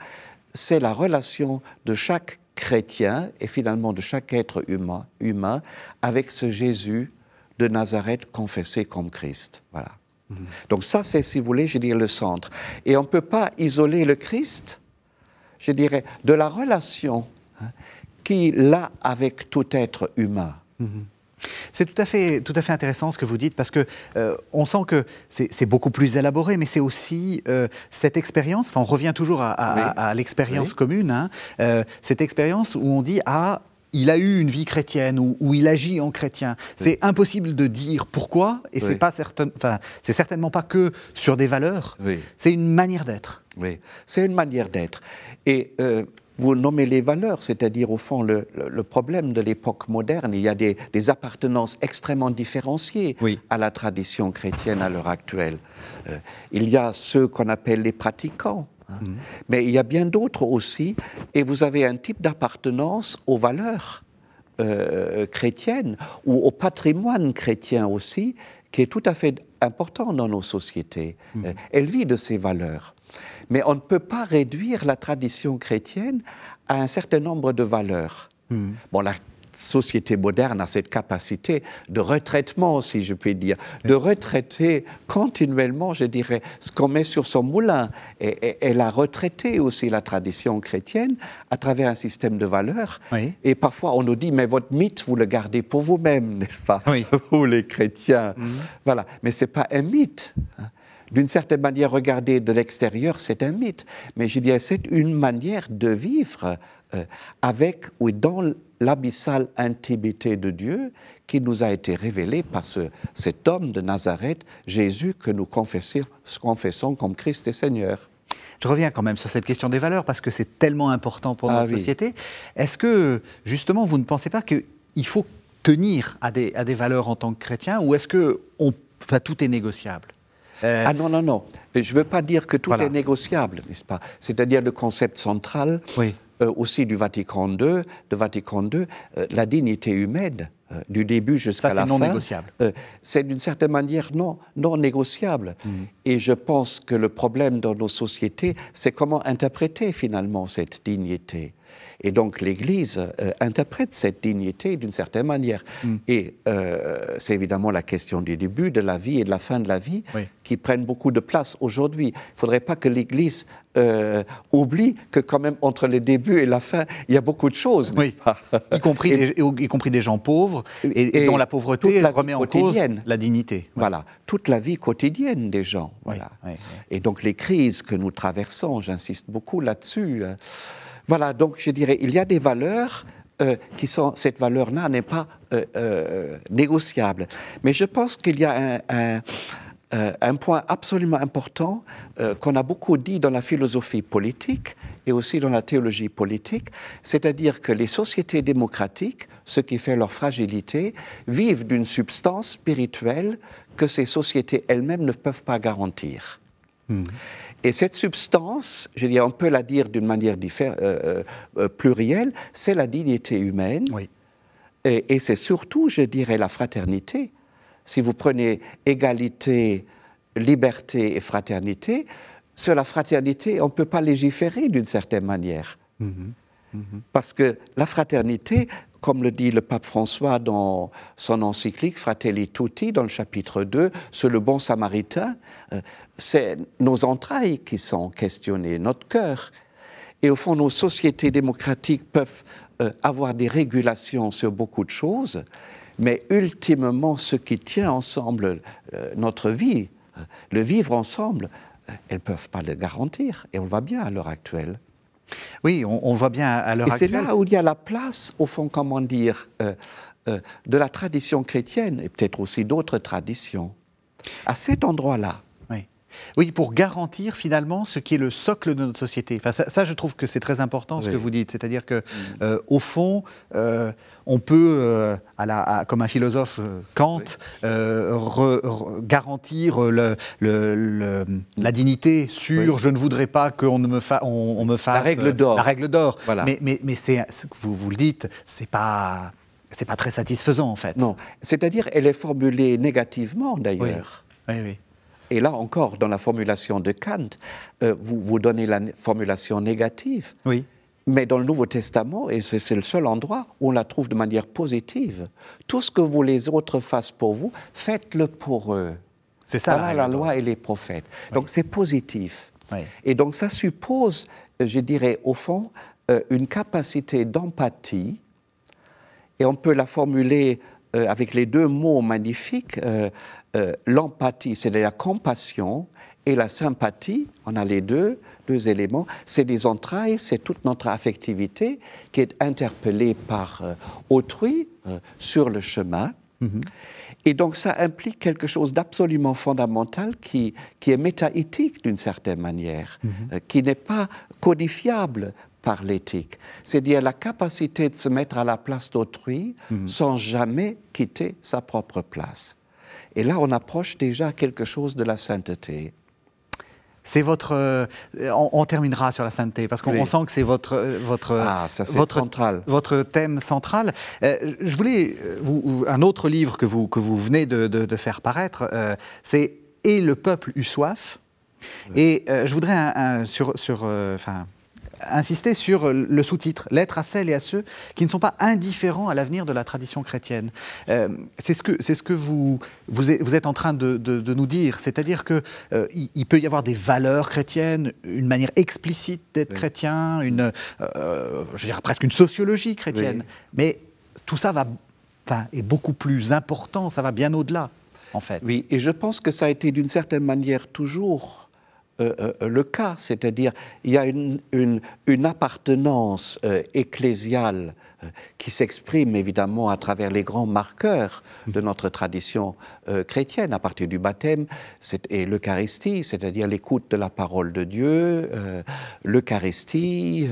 c'est la relation de chaque chrétien et finalement de chaque être humain, humain avec ce Jésus de Nazareth confessé comme Christ. Voilà. Mhm. Donc ça, c'est, si vous voulez, je dirais, le centre. Et on ne peut pas isoler le Christ, je dirais, de la relation hein, qu'il a avec tout être humain. Mhm. C'est tout à fait, tout à fait intéressant ce que vous dites parce que euh, on sent que c'est beaucoup plus élaboré, mais c'est aussi euh, cette expérience. Enfin, on revient toujours à, l'expérience commune. Hein, euh, cette expérience où on dit ah il a eu une vie chrétienne ou, il agit en chrétien. C'est impossible de dire pourquoi, et c'est pas certain, enfin, c'est certainement pas que sur des valeurs. C'est une manière d'être. Oui, c'est une manière d'être. Et vous nommez les valeurs, c'est-à-dire au fond le, problème de l'époque moderne. Il y a des, appartenances extrêmement différenciées à la tradition chrétienne à l'heure actuelle. Euh, il y a ceux qu'on appelle les pratiquants, hein. mhm. mais il y a bien d'autres aussi, et vous avez un type d'appartenance aux valeurs euh, chrétiennes ou au patrimoine chrétien aussi, qui est tout à fait important dans nos sociétés. Mhm. Euh, elle vit de ces valeurs. Mais on ne peut pas réduire la tradition chrétienne à un certain nombre de valeurs. Hmm. Bon, la société moderne a cette capacité de retraitement, si je puis dire, de retraiter continuellement, je dirais, ce qu'on met sur son moulin. Et, elle a retraité aussi la tradition chrétienne à travers un système de valeurs. Et parfois, on nous dit, mais votre mythe, vous le gardez pour vous-même, n'est-ce pas? Vous, les chrétiens. Hmm. Voilà. Mais ce n'est pas un mythe. D'une certaine manière, regarder de l'extérieur, c'est un mythe. Mais je dirais, c'est une manière de vivre euh, avec ou dans l'abyssale intimité de Dieu qui nous a été révélée par cet homme de Nazareth, Jésus, que nous confessons, comme Christ et Seigneur. Je reviens quand même sur cette question des valeurs parce que c'est tellement important pour ah notre société. Est-ce que, justement, vous ne pensez pas qu'il faut tenir à des, à des valeurs en tant que chrétien ou est-ce que on, enfin, tout est négociable? Euh, ah non, non, non. Je ne veux pas dire que tout est négociable, n'est-ce pas? C'est-à-dire le concept central euh, aussi du Vatican II, de Vatican II, euh, la dignité humaine. Du début jusqu'à la fin. c'est non négociable. c'est d'une certaine manière non, non négociable. Mm. Et je pense que le problème dans nos sociétés, c'est comment interpréter finalement cette dignité. Et donc l'Église euh, interprète cette dignité d'une certaine manière. Mm. Et euh, c'est évidemment la question du début de la vie et de la fin de la vie qui prennent beaucoup de place aujourd'hui. Il ne faudrait pas que l'Église euh, oublie que quand même entre le début et la fin, il y a beaucoup de choses. Oui. y, compris des, y compris des gens pauvres et, dont la pauvreté remet en cause la dignité. Voilà, toute la vie quotidienne des gens. Voilà. et donc les crises que nous traversons, j'insiste beaucoup là-dessus. Voilà, donc je dirais, il y a des valeurs euh, qui sont, cette valeur-là n'est pas euh, euh, négociable. Mais je pense qu'il y a un, point absolument important qu'on a beaucoup dit dans la philosophie politique et aussi dans la théologie politique, c'est-à-dire que les sociétés démocratiques, ce qui fait leur fragilité, vivent d'une substance spirituelle que ces sociétés elles-mêmes ne peuvent pas garantir. Hmm. Et cette substance, je dirais, on peut la dire d'une manière euh, euh, euh, plurielle, c'est la dignité humaine. Oui. Et, c'est surtout, je dirais, la fraternité. Si vous prenez égalité, liberté et fraternité, sur la fraternité, on ne peut pas légiférer d'une certaine manière. Parce que la fraternité, comme le dit le pape François dans son encyclique Fratelli Tutti, dans le chapitre 2, sur le bon samaritain, euh, c'est nos entrailles qui sont questionnées, notre cœur. Et au fond, nos sociétés démocratiques peuvent euh, avoir des régulations sur beaucoup de choses, mais ultimement, ce qui tient ensemble euh, notre vie, le vivre ensemble, elles ne peuvent pas le garantir. Et on le voit bien à l'heure actuelle. Oui, on, voit bien à l'heure actuelle. Et c'est là où il y a la place, au fond, comment dire, euh, euh, de la tradition chrétienne et peut-être aussi d'autres traditions. À cet endroit-là, oui, pour garantir finalement ce qui est le socle de notre société. Enfin, ça, je trouve que c'est très important ce que vous dites. C'est-à-dire que, mm. euh, au fond, euh, on peut, euh, à la, comme un philosophe Kant, garantir le, la dignité sur je ne voudrais pas qu'on me, on, me fasse la règle d'or. La règle d'or. Voilà. Mais, mais, mais vous, vous le dites, c'est pas. C'est pas très satisfaisant en fait. Non, c'est-à-dire elle est formulée négativement d'ailleurs. oui. oui. Et là encore, dans la formulation de Kant, euh, vous, vous donnez la formulation négative. Oui. Mais dans le Nouveau Testament, et c'est le seul endroit où on la trouve de manière positive, tout ce que vous les autres fassent pour vous, faites-le pour eux. C'est ça voilà la, loi et les prophètes. Donc c'est positif. Et donc ça suppose, je dirais, au fond, euh, une capacité d'empathie, et on peut la formuler euh, avec les deux mots magnifiques, euh, l'empathie, c'est la compassion, et la sympathie, on a les deux, deux éléments, c'est des entrailles, c'est toute notre affectivité qui est interpellée par euh, autrui euh, sur le chemin. Mm-hmm. Et donc ça implique quelque chose d'absolument fondamental qui, qui est métaéthique d'une certaine manière, mm-hmm. qui n'est pas codifiable par l'éthique. C'est-à-dire la capacité de se mettre à la place d'autrui mm-hmm. sans jamais quitter sa propre place. Et là, on approche déjà quelque chose de la sainteté. C'est votre. Euh, on, terminera sur la sainteté parce qu'on sent que c'est votre euh, votre ah, votre central. votre thème central. Euh, je voulais vous, un autre livre que vous que vous venez de, de, faire paraître, c'est Et le peuple eut soif. Et je voudrais un, sur sur enfin insister sur le sous-titre, Lettre à celles et à ceux qui ne sont pas indifférents à l'avenir de la tradition chrétienne. Euh, c'est ce que, c'est ce que vous, vous, êtes en train de, nous dire, c'est-à-dire qu'il euh, il peut y avoir des valeurs chrétiennes, une manière explicite d'être chrétien, une, euh, je dirais presque une sociologie chrétienne, mais tout ça va, enfin, est beaucoup plus important, ça va bien au-delà, en fait. Oui, et je pense que ça a été d'une certaine manière toujours euh, euh, le cas, c'est-à-dire il y a une, appartenance euh, ecclésiale qui s'exprime évidemment à travers les grands marqueurs de notre tradition chrétienne, à partir du baptême et l'Eucharistie, c'est-à-dire l'écoute de la parole de Dieu, l'Eucharistie,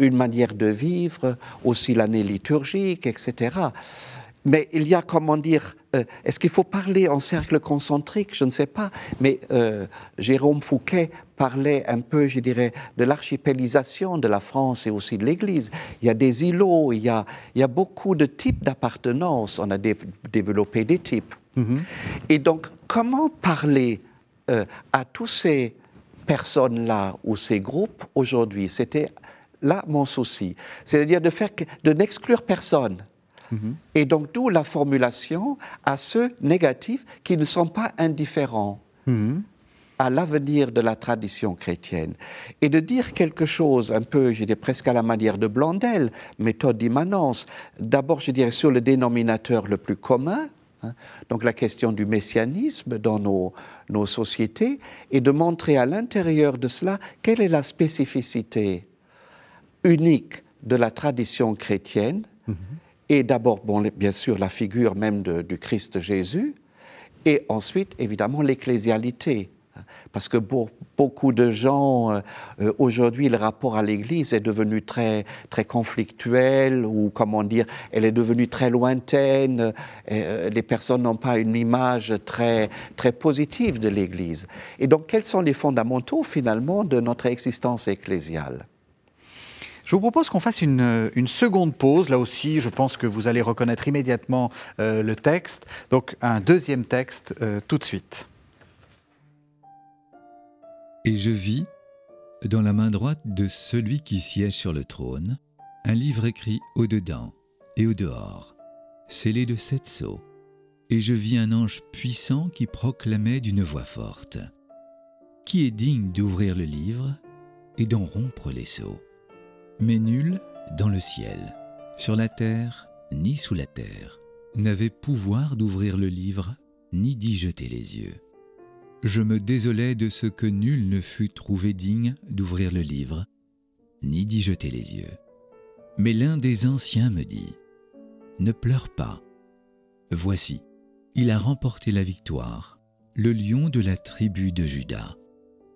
une manière de vivre, aussi l'année liturgique, etc. Mais il y a, comment dire, euh, est-ce qu'il faut parler en cercle concentrique? Je ne sais pas. Mais euh, Jérôme Fouquet parlait un peu, je dirais, de l'archipélisation de la France et aussi de l'Église. Il y a des îlots, il y a, il y a beaucoup de types d'appartenance. On a développé des types. Mm-hmm. Et donc, comment parler euh, à tous ces personnes-là ou ces groupes aujourd'hui? C'était là mon souci. C'est-à-dire de, faire, de n'exclure personne. Mhm. Et donc d'où la formulation à ceux négatifs qui ne sont pas indifférents. Mhm à l'avenir de la tradition chrétienne et de dire quelque chose un peu, je dirais presque à la manière de Blondel, méthode d'immanence. D'abord, je dirais sur le dénominateur le plus commun, hein, donc la question du messianisme dans nos, nos sociétés, et de montrer à l'intérieur de cela quelle est la spécificité unique de la tradition chrétienne, mm-hmm. Et d'abord, bon, bien sûr, la figure même du Christ Jésus, et ensuite, évidemment, l'ecclésialité parce que pour beaucoup de gens, euh, euh, aujourd'hui, le rapport à l'Église est devenu très, très conflictuel, ou comment dire, elle est devenue très lointaine. Euh, les personnes n'ont pas une image très, très positive de l'Église. Et donc, quels sont les fondamentaux, finalement, de notre existence ecclésiale? Je vous propose qu'on fasse une, une, seconde pause. Là aussi, je pense que vous allez reconnaître immédiatement le texte. Donc, un deuxième texte tout de suite. Et je vis, dans la main droite de celui qui siège sur le trône, un livre écrit au-dedans et au-dehors, scellé de sept sceaux. Et je vis un ange puissant qui proclamait d'une voix forte Qui est digne d'ouvrir le livre et d'en rompre les sceaux? Mais nul, dans le ciel, sur la terre, ni sous la terre, n'avait pouvoir d'ouvrir le livre, ni d'y jeter les yeux. Je me désolais de ce que nul ne fut trouvé digne d'ouvrir le livre, ni d'y jeter les yeux. Mais l'un des anciens me dit, Ne pleure pas. Voici, il a remporté la victoire, le lion de la tribu de Judas,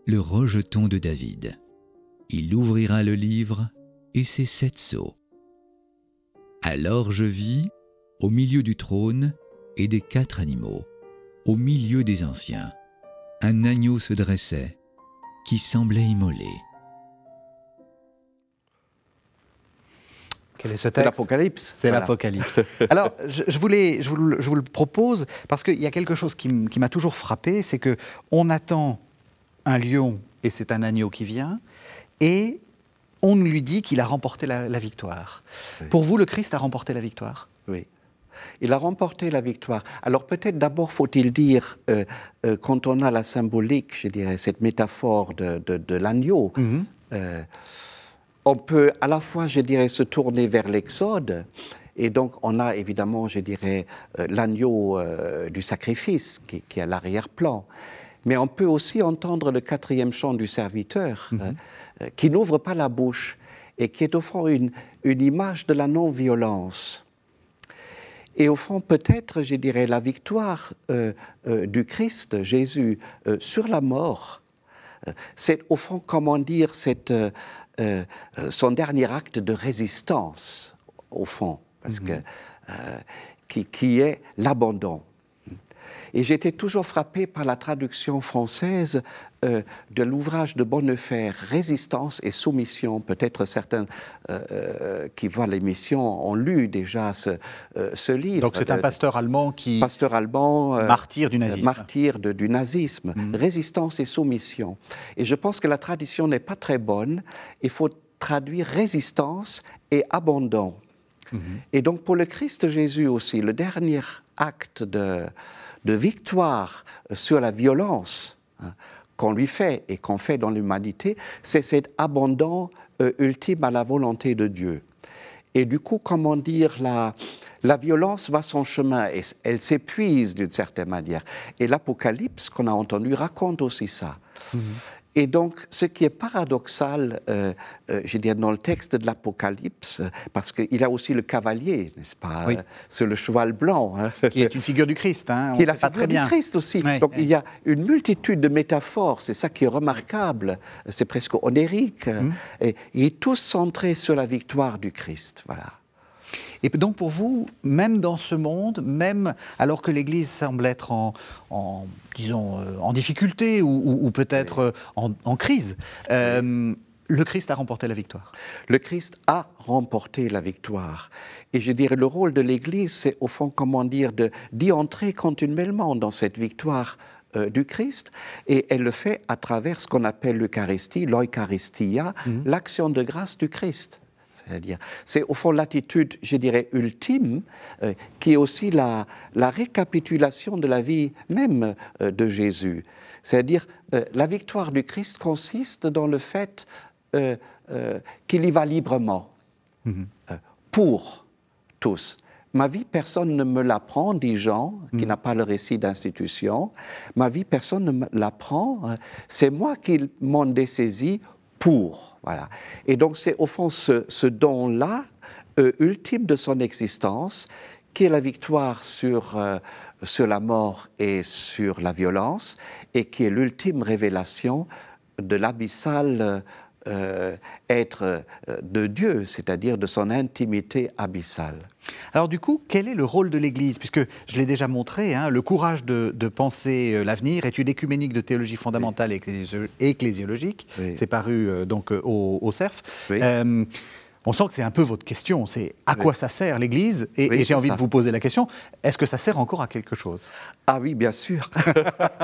le rejeton de David. Il ouvrira le livre et ses sept sceaux. Alors je vis, au milieu du trône et des quatre animaux, au milieu des anciens, un agneau se dressait, qui semblait immolé. Quel est ce texte C'est l'Apocalypse. C'est l'Apocalypse. Alors, je, voulais, je, vous, je, vous, le propose parce qu'il y a quelque chose qui m'a toujours frappé, c'est que on attend un lion et c'est un agneau qui vient, et on lui dit qu'il a remporté la, victoire. Pour vous, le Christ a remporté la victoire? Oui. Il a remporté la victoire. Alors peut-être d'abord faut-il dire, euh, euh, quand on a la symbolique, je dirais, cette métaphore de, l'agneau, mhm. euh, on peut à la fois, je dirais, se tourner vers l'Exode, et donc on a évidemment, je dirais, l'agneau du sacrifice qui, qui est à l'arrière-plan. Mais on peut aussi entendre le quatrième chant du serviteur, mhm. Qui n'ouvre pas la bouche et qui est au fond une, une image de la non-violence. Et au fond, peut-être, je dirais, la victoire euh, euh, du Christ, Jésus, euh, sur la mort, c'est au fond, comment dire, cette, son dernier acte de résistance, au fond, parce mhm. que, qui, qui est l'abandon. Et j'étais toujours frappé par la traduction française euh, de l'ouvrage de Bonnefer, Résistance et soumission. Peut-être certains euh, euh, qui voient l'émission ont lu déjà ce, ce livre. Donc c'est un pasteur allemand qui... Pasteur allemand... martyr du nazisme. Martyr du nazisme. Mhm. Résistance et soumission. Et je pense que la tradition n'est pas très bonne. Il faut traduire résistance et abandon. Mhm. Et donc pour le Christ Jésus aussi, le dernier acte de, de victoire sur la violence hein, qu'on lui fait et qu'on fait dans l'humanité, c'est cet abandon euh, ultime à la volonté de Dieu. Et du coup, comment dire, la, la violence va son chemin et elle s'épuise d'une certaine manière. Et l'Apocalypse qu'on a entendu raconte aussi ça. Mm-hmm. Et donc, ce qui est paradoxal, euh, euh, je dirais, dans le texte de l'Apocalypse, parce qu'il y a aussi le cavalier, n'est-ce pas, oui. sur le cheval blanc. Hein. Qui est une figure du Christ, hein, qui est la figure très bien. du Christ aussi. donc, il y a une multitude de métaphores, c'est ça qui est remarquable, c'est presque onérique, hum. et il est tous centrés sur la victoire du Christ, voilà. Et donc pour vous, même dans ce monde, même alors que l'Église semble être en, disons, euh, en difficulté ou, peut-être euh, en, crise, euh, le Christ a remporté la victoire. Le Christ a remporté la victoire. Et je dirais, le rôle de l'Église, c'est au fond, comment dire, d'y entrer continuellement dans cette victoire euh, du Christ, et elle le fait à travers ce qu'on appelle l'Eucharistie, l'Eucharistia, mhm. l'action de grâce du Christ. C'est-à-dire, c'est au fond l'attitude, je dirais, ultime, euh, qui est aussi la, la, récapitulation de la vie même euh, de Jésus. C'est-à-dire, la victoire du Christ consiste dans le fait qu'il y va librement, mhm. pour tous. Ma vie, personne ne me l'apprend, dit Jean, qui mm. n'a pas le récit d'institution. Ma vie, personne ne me l'apprend. C'est moi qui m'en dessaisi pour. Voilà. Et donc, c'est au fond ce, don-là, euh, ultime de son existence, qui est la victoire sur, euh, sur la mort et sur la violence, et qui est l'ultime révélation de l'abyssal euh, être euh, de Dieu, c'est-à-dire de son intimité abyssale. Alors du coup, quel est le rôle de l'Église? Puisque je l'ai déjà montré, hein, le courage de, penser euh, l'avenir, étude écuménique de théologie fondamentale et ecclésiologique, c'est paru donc au, au CERF. On sent que c'est un peu votre question, c'est à quoi ça sert l'Église Et, j'ai envie de vous poser la question, est-ce que ça sert encore à quelque chose? Ah oui, bien sûr.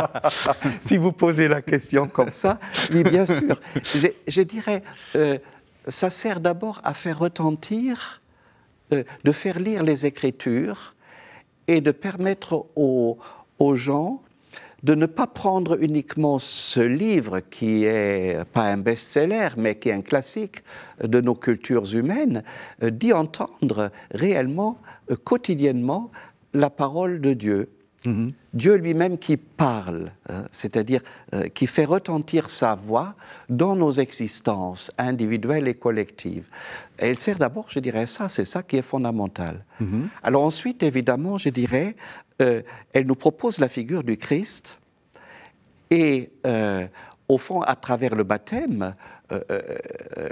si vous posez la question comme ça, oui, bien sûr. Je, dirais, euh, ça sert d'abord à faire retentir, euh, de faire lire les Écritures et de permettre aux, aux gens de ne pas prendre uniquement ce livre qui est pas un best-seller, mais qui est un classique de nos cultures humaines, euh, d'y entendre réellement, euh, quotidiennement, la parole de Dieu. Mm-hmm. Dieu lui-même qui parle, hein, c'est-à-dire euh, qui fait retentir sa voix dans nos existences individuelles et collectives. Et elle sert d'abord, je dirais ça, c'est ça qui est fondamental. Mm-hmm. Alors ensuite, évidemment, je dirais, euh, elle nous propose la figure du Christ et euh, au fond, à travers le baptême, euh,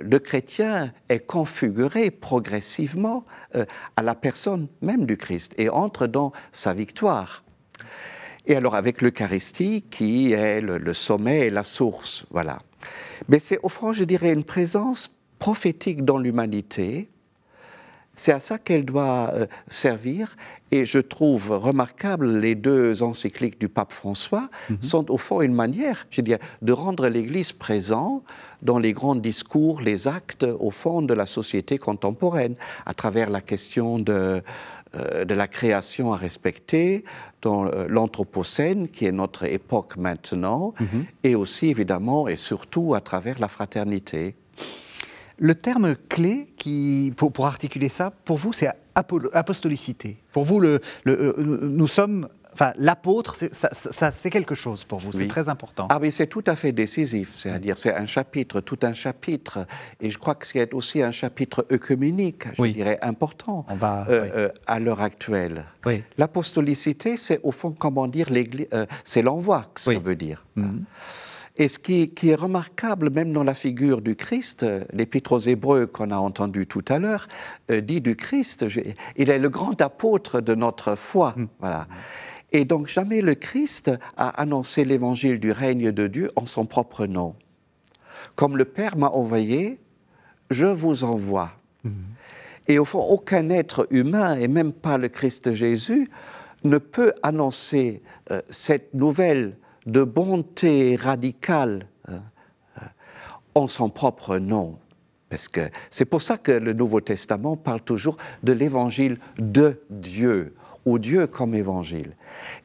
le chrétien est configuré progressivement à la personne même du Christ et entre dans sa victoire. Et alors avec l'Eucharistie qui est le, le, sommet et la source, voilà. Mais c'est au fond, je dirais, une présence prophétique dans l'humanité c'est à ça qu'elle doit euh, servir. Et je trouve remarquable les deux encycliques du pape François mhm. sont au fond une manière, je dirais, de rendre l'Église présent dans les grands discours, les actes au fond de la société contemporaine, à travers la question de, euh, de la création à respecter, dans euh, l'Anthropocène, qui est notre époque maintenant, mhm. et aussi évidemment et surtout à travers la fraternité. Le terme clé qui, pour, articuler ça, pour vous, c'est apostolicité. Pour vous, le, euh, nous sommes enfin, l'apôtre, ça, c'est quelque chose pour vous, c'est très important. Ah oui, c'est tout à fait décisif, c'est-à-dire c'est un chapitre, tout un chapitre, et je crois que c'est aussi un chapitre œcuménique, je dirais, important On va, euh, euh, à l'heure actuelle. Oui. L'apostolicité, c'est au fond, comment dire, c'est l'envoi que ça veut dire. Mhm. Et ce qui, est remarquable, même dans la figure du Christ, l'Épître aux Hébreux qu'on a entendu tout à l'heure, euh, dit du Christ, il est le grand apôtre de notre foi. Mm. Voilà. Et donc jamais le Christ a annoncé l'évangile du règne de Dieu en son propre nom. Comme le Père m'a envoyé, je vous envoie. Mm. Et au fond, aucun être humain, et même pas le Christ Jésus, ne peut annoncer euh, cette nouvelle de bonté radicale hein, hein, en son propre nom. Parce que c'est pour ça que le Nouveau Testament parle toujours de l'évangile de Dieu, ou Dieu comme évangile.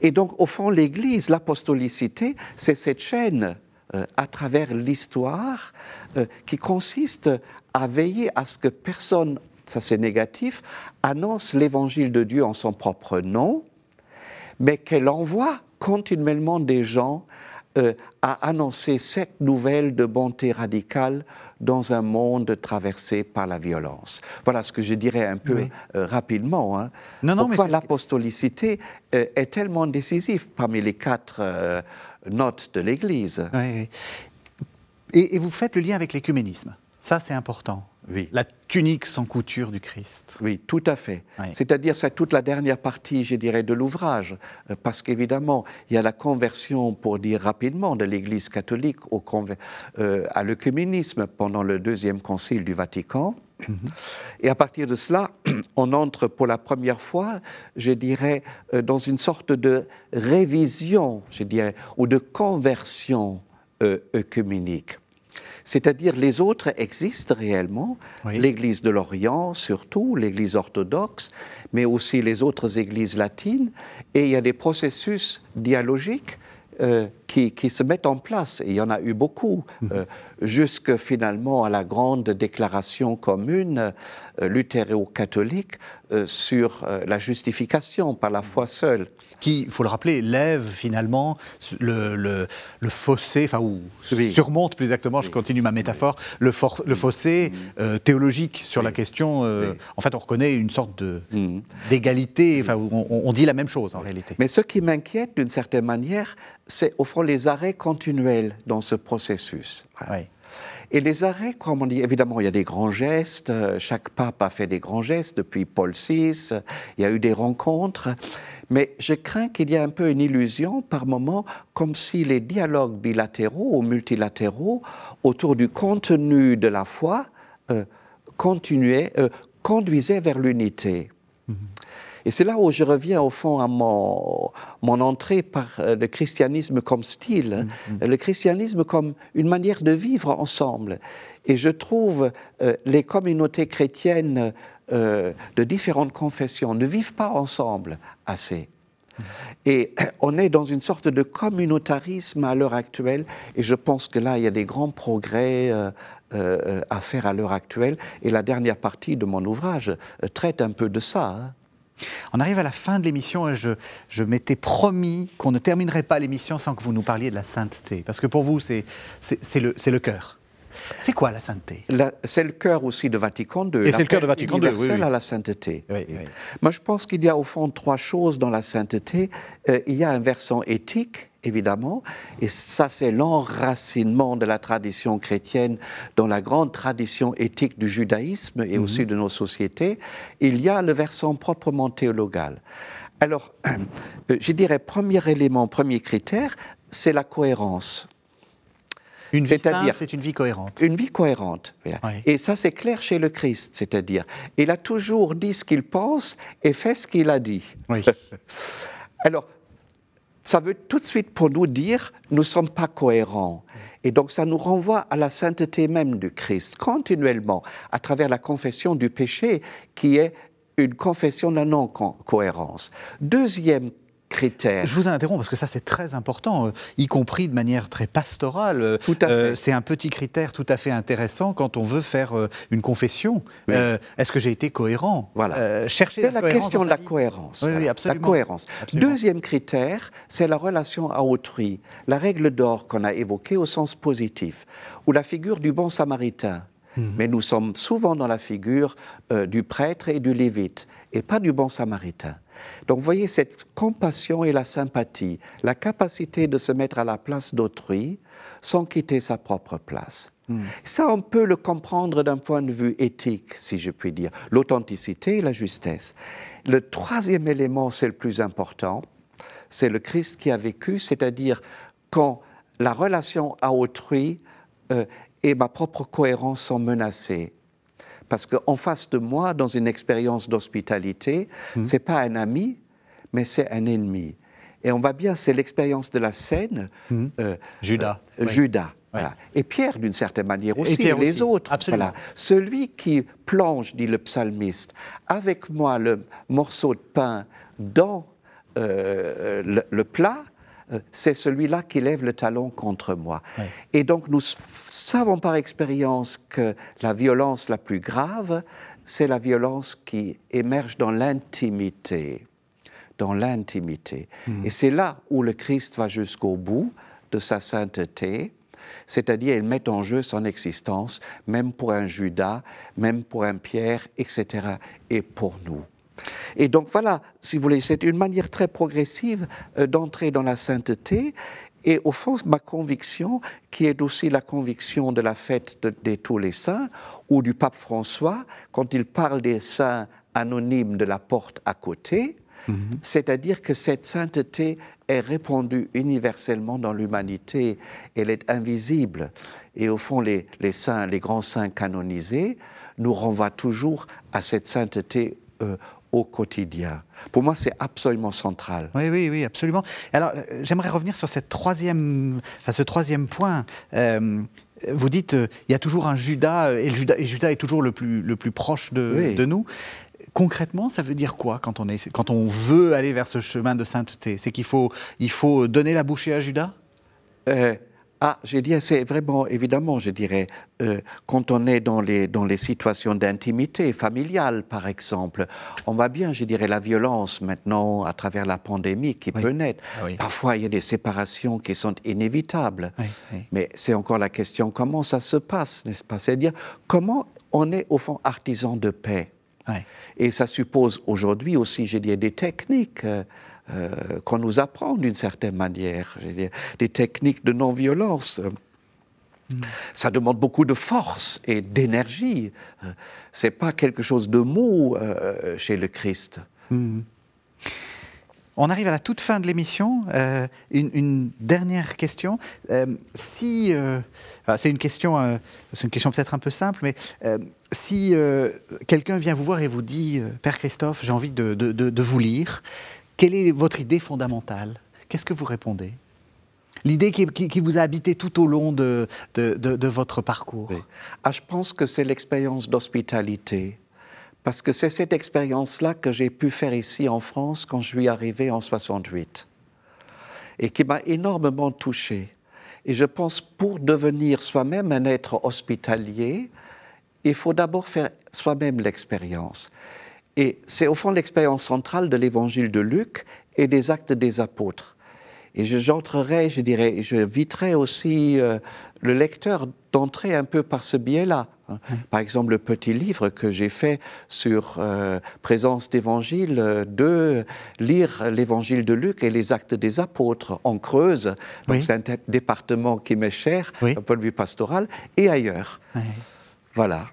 Et donc, au fond, l'Église, l'apostolicité, c'est cette chaîne euh, à travers l'histoire euh, qui consiste à veiller à ce que personne, ça c'est négatif, annonce l'évangile de Dieu en son propre nom, mais qu'elle envoie continuellement des gens euh, à annoncer cette nouvelle de bonté radicale dans un monde traversé par la violence. Voilà ce que je dirais un peu euh, rapidement. Hein. Non, non, Pourquoi l'apostolicité euh, est tellement décisive parmi les quatre notes de l'Église? Oui, et, et, vous faites le lien avec l'écuménisme. Ça, c'est important. Oui. La tunique sans couture du Christ. Oui, tout à fait. C'est-à-dire, c'est toute la dernière partie, je dirais, de l'ouvrage, euh, parce qu'évidemment, il y a la conversion, pour dire rapidement, de l'Église catholique au euh, à l'œcuménisme pendant le deuxième concile du Vatican. Et à partir de cela, on entre pour la première fois, je dirais, euh, dans une sorte de révision, je dirais, ou de conversion euh, œcuménique. C'est-à-dire les autres existent réellement, l'Église de l'Orient surtout, l'Église orthodoxe, mais aussi les autres églises latines, et il y a des processus dialogiques euh, qui, qui, se mettent en place, et il y en a eu beaucoup, euh, jusque finalement à la grande déclaration commune euh, luthéro-catholique euh, sur euh, la justification par la foi seule. Qui, il faut le rappeler, lève finalement le, le, le fossé, enfin, ou oui. surmonte plus exactement, je continue ma métaphore, le, for, le fossé euh, théologique sur la question. En fait, on reconnaît une sorte d'égalité, enfin, on, on, dit la même chose en réalité. Mais ce qui m'inquiète d'une certaine manière, c'est au fond les arrêts continuels dans ce processus. Oui. Et les arrêts, comme on dit, évidemment, il y a des grands gestes. Chaque pape a fait des grands gestes depuis Paul VI. Il y a eu des rencontres. Mais je crains qu'il y ait un peu une illusion par moment, comme si les dialogues bilatéraux ou multilatéraux autour du contenu de la foi euh, continuaient, euh, conduisaient vers l'unité. Et c'est là où je reviens au fond à mon, mon entrée par euh, le christianisme comme style, mm -hmm. le christianisme comme une manière de vivre ensemble. Et je trouve euh, les communautés chrétiennes euh, de différentes confessions ne vivent pas ensemble assez. Et on est dans une sorte de communautarisme à l'heure actuelle, et je pense que là, il y a des grands progrès euh, euh, à faire à l'heure actuelle, et la dernière partie de mon ouvrage traite un peu de ça. Hein. On arrive à la fin de l'émission et je, je m'étais promis qu'on ne terminerait pas l'émission sans que vous nous parliez de la sainteté. Parce que pour vous, c'est le, le cœur. C'est quoi la sainteté? C'est le cœur aussi de Vatican II. Et c'est le cœur de Vatican II, oui, oui. à la sainteté. Oui, oui. Moi, je pense qu'il y a au fond trois choses dans la sainteté. Euh, il y a un versant éthique, évidemment, et ça, c'est l'enracinement de la tradition chrétienne dans la grande tradition éthique du judaïsme et -hmm. aussi de nos sociétés. Il y a le versant proprement théologal. Alors, euh, je dirais, premier élément, premier critère, c'est la cohérence. Une vie sainte, c'est une vie cohérente. Une vie cohérente. Oui. Et ça, c'est clair chez le Christ, c'est-à-dire, il a toujours dit ce qu'il pense et fait ce qu'il a dit. Oui. Alors, ça veut tout de suite pour nous dire, nous ne sommes pas cohérents. Et donc, ça nous renvoie à la sainteté même du Christ, continuellement, à travers la confession du péché, qui est une confession de la non-cohérence. Deuxième critères. Je vous interromps parce que ça c'est très important, euh, y compris de manière très pastorale. Tout à fait. Euh, c'est un petit critère tout à fait intéressant quand on veut faire euh, une confession. Oui. Est-ce que j'ai été cohérent? Voilà. chercher la, la, question de la vie. cohérence. Oui, oui, absolument. La cohérence. Absolument. Deuxième critère, c'est la relation à autrui, la règle d'or qu'on a évoquée au sens positif, ou la figure du bon samaritain. Mmh. Mais nous sommes souvent dans la figure euh, du prêtre et du lévite, et pas du bon samaritain. Donc vous voyez cette compassion et la sympathie, la capacité de se mettre à la place d'autrui sans quitter sa propre place. Mm. Ça, on peut le comprendre d'un point de vue éthique, si je puis dire, l'authenticité et la justesse. Le troisième élément, c'est le plus important, c'est le Christ qui a vécu, c'est-à-dire quand la relation à autrui euh, et ma propre cohérence sont menacées parce qu'en face de moi, dans une expérience d'hospitalité, mmh. c'est pas un ami, mais c'est un ennemi. Et on va bien, c'est l'expérience de la scène. Mmh. Euh, Judas. Euh, oui. Judas. Voilà. Et Pierre, d'une certaine manière aussi, et, Pierre les aussi. autres. Absolument. Voilà. Celui qui plonge, dit le psalmiste, avec moi le morceau de pain dans euh, le, le, plat, c'est celui-là qui lève le talon contre moi. Oui. Et donc nous savons par expérience que la violence la plus grave, c'est la violence qui émerge dans l'intimité. Dans l'intimité. Mmh. Et c'est là où le Christ va jusqu'au bout de sa sainteté, c'est-à-dire il met en jeu son existence, même pour un Judas, même pour un Pierre, etc., et pour nous. Et donc voilà, si vous voulez, c'est une manière très progressive euh, d'entrer dans la sainteté. Et au fond, ma conviction, qui est aussi la conviction de la fête de, de tous les saints, ou du pape François, quand il parle des saints anonymes de la porte à côté, mm -hmm. c'est-à-dire que cette sainteté est répandue universellement dans l'humanité, elle est invisible. Et au fond, les, les saints, les grands saints canonisés, nous renvoie toujours à cette sainteté euh, au quotidien. Pour moi, c'est absolument central. Oui, oui, oui, absolument. Alors, euh, j'aimerais revenir sur cette troisième, enfin, ce troisième point. Euh, vous dites, euh, il y a toujours un Judas, et, le Judas, et Judas est toujours le plus, le plus proche de, Oui. de nous. Concrètement, ça veut dire quoi quand on, est, quand on veut aller vers ce chemin de sainteté? C'est qu'il faut, il faut donner la bouchée à Judas? Euh, ah, je dirais, c'est vraiment, évidemment, je dirais, euh, quand on est dans les, dans les situations d'intimité familiale, par exemple, on voit bien, je dirais, la violence maintenant à travers la pandémie qui Oui. peut naître. Ah oui. Parfois, il y a des séparations qui sont inévitables. Oui. Mais c'est encore la question comment ça se passe, n'est-ce pas? C'est-à-dire comment on est au fond artisan de paix? Et ça suppose aujourd'hui aussi, je dirais, des techniques euh, euh, qu'on nous apprend d'une certaine manière, des techniques de non-violence. Ça demande beaucoup de force et d'énergie. C'est pas quelque chose de mou euh, chez le Christ. On arrive à la toute fin de l'émission. Euh, une, dernière question. Si, enfin, c'est une question, c'est une question peut-être un peu simple, mais si quelqu'un vient vous voir et vous dit, Père Christophe, j'ai envie de vous lire, quelle est votre idée fondamentale? Qu'est-ce que vous répondez? L'idée qui, vous a habité tout au long de, de- votre parcours. Ah, je pense que c'est l'expérience d'hospitalité. Parce que c'est cette expérience-là que j'ai pu faire ici en France quand je suis arrivé en 68. Et qui m'a énormément touché. Et je pense pour devenir soi-même un être hospitalier, il faut d'abord faire soi-même l'expérience. Et c'est au fond l'expérience centrale de l'évangile de Luc et des actes des apôtres. Et je- j'entrerai, je dirais, je viterai aussi euh, le lecteur d'entrer un peu par ce biais-là. hein. Par exemple, le petit livre que j'ai fait sur euh, présence d'évangile, euh, de lire l'évangile de Luc et les actes des apôtres en Creuse. Oui. c'est un te- département qui m'est cher, Oui. d'un point de vue pastoral, et ailleurs. Voilà.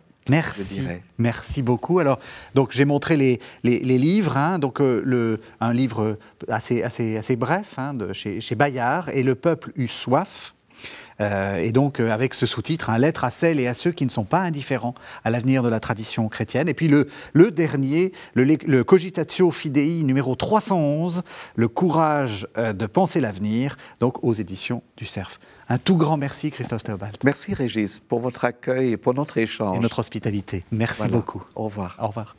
Merci, beaucoup. Alors, donc j'ai montré les, les- les livres, hein, donc euh, le, un livre assez, assez, assez bref hein, de chez, chez Bayard et le peuple eut soif. Euh, et donc euh, avec ce sous-titre, un lettre à celles et à ceux qui ne sont pas indifférents à l'avenir de la tradition chrétienne. Et puis le, le dernier, le, Cogitatio Fidei numéro 311, le courage euh, de penser l'avenir, donc aux éditions du Cerf. Un tout grand merci Christophe Théobald Merci Régis pour votre accueil et pour notre échange. et notre hospitalité. Merci Voilà. beaucoup. Au revoir. Au revoir.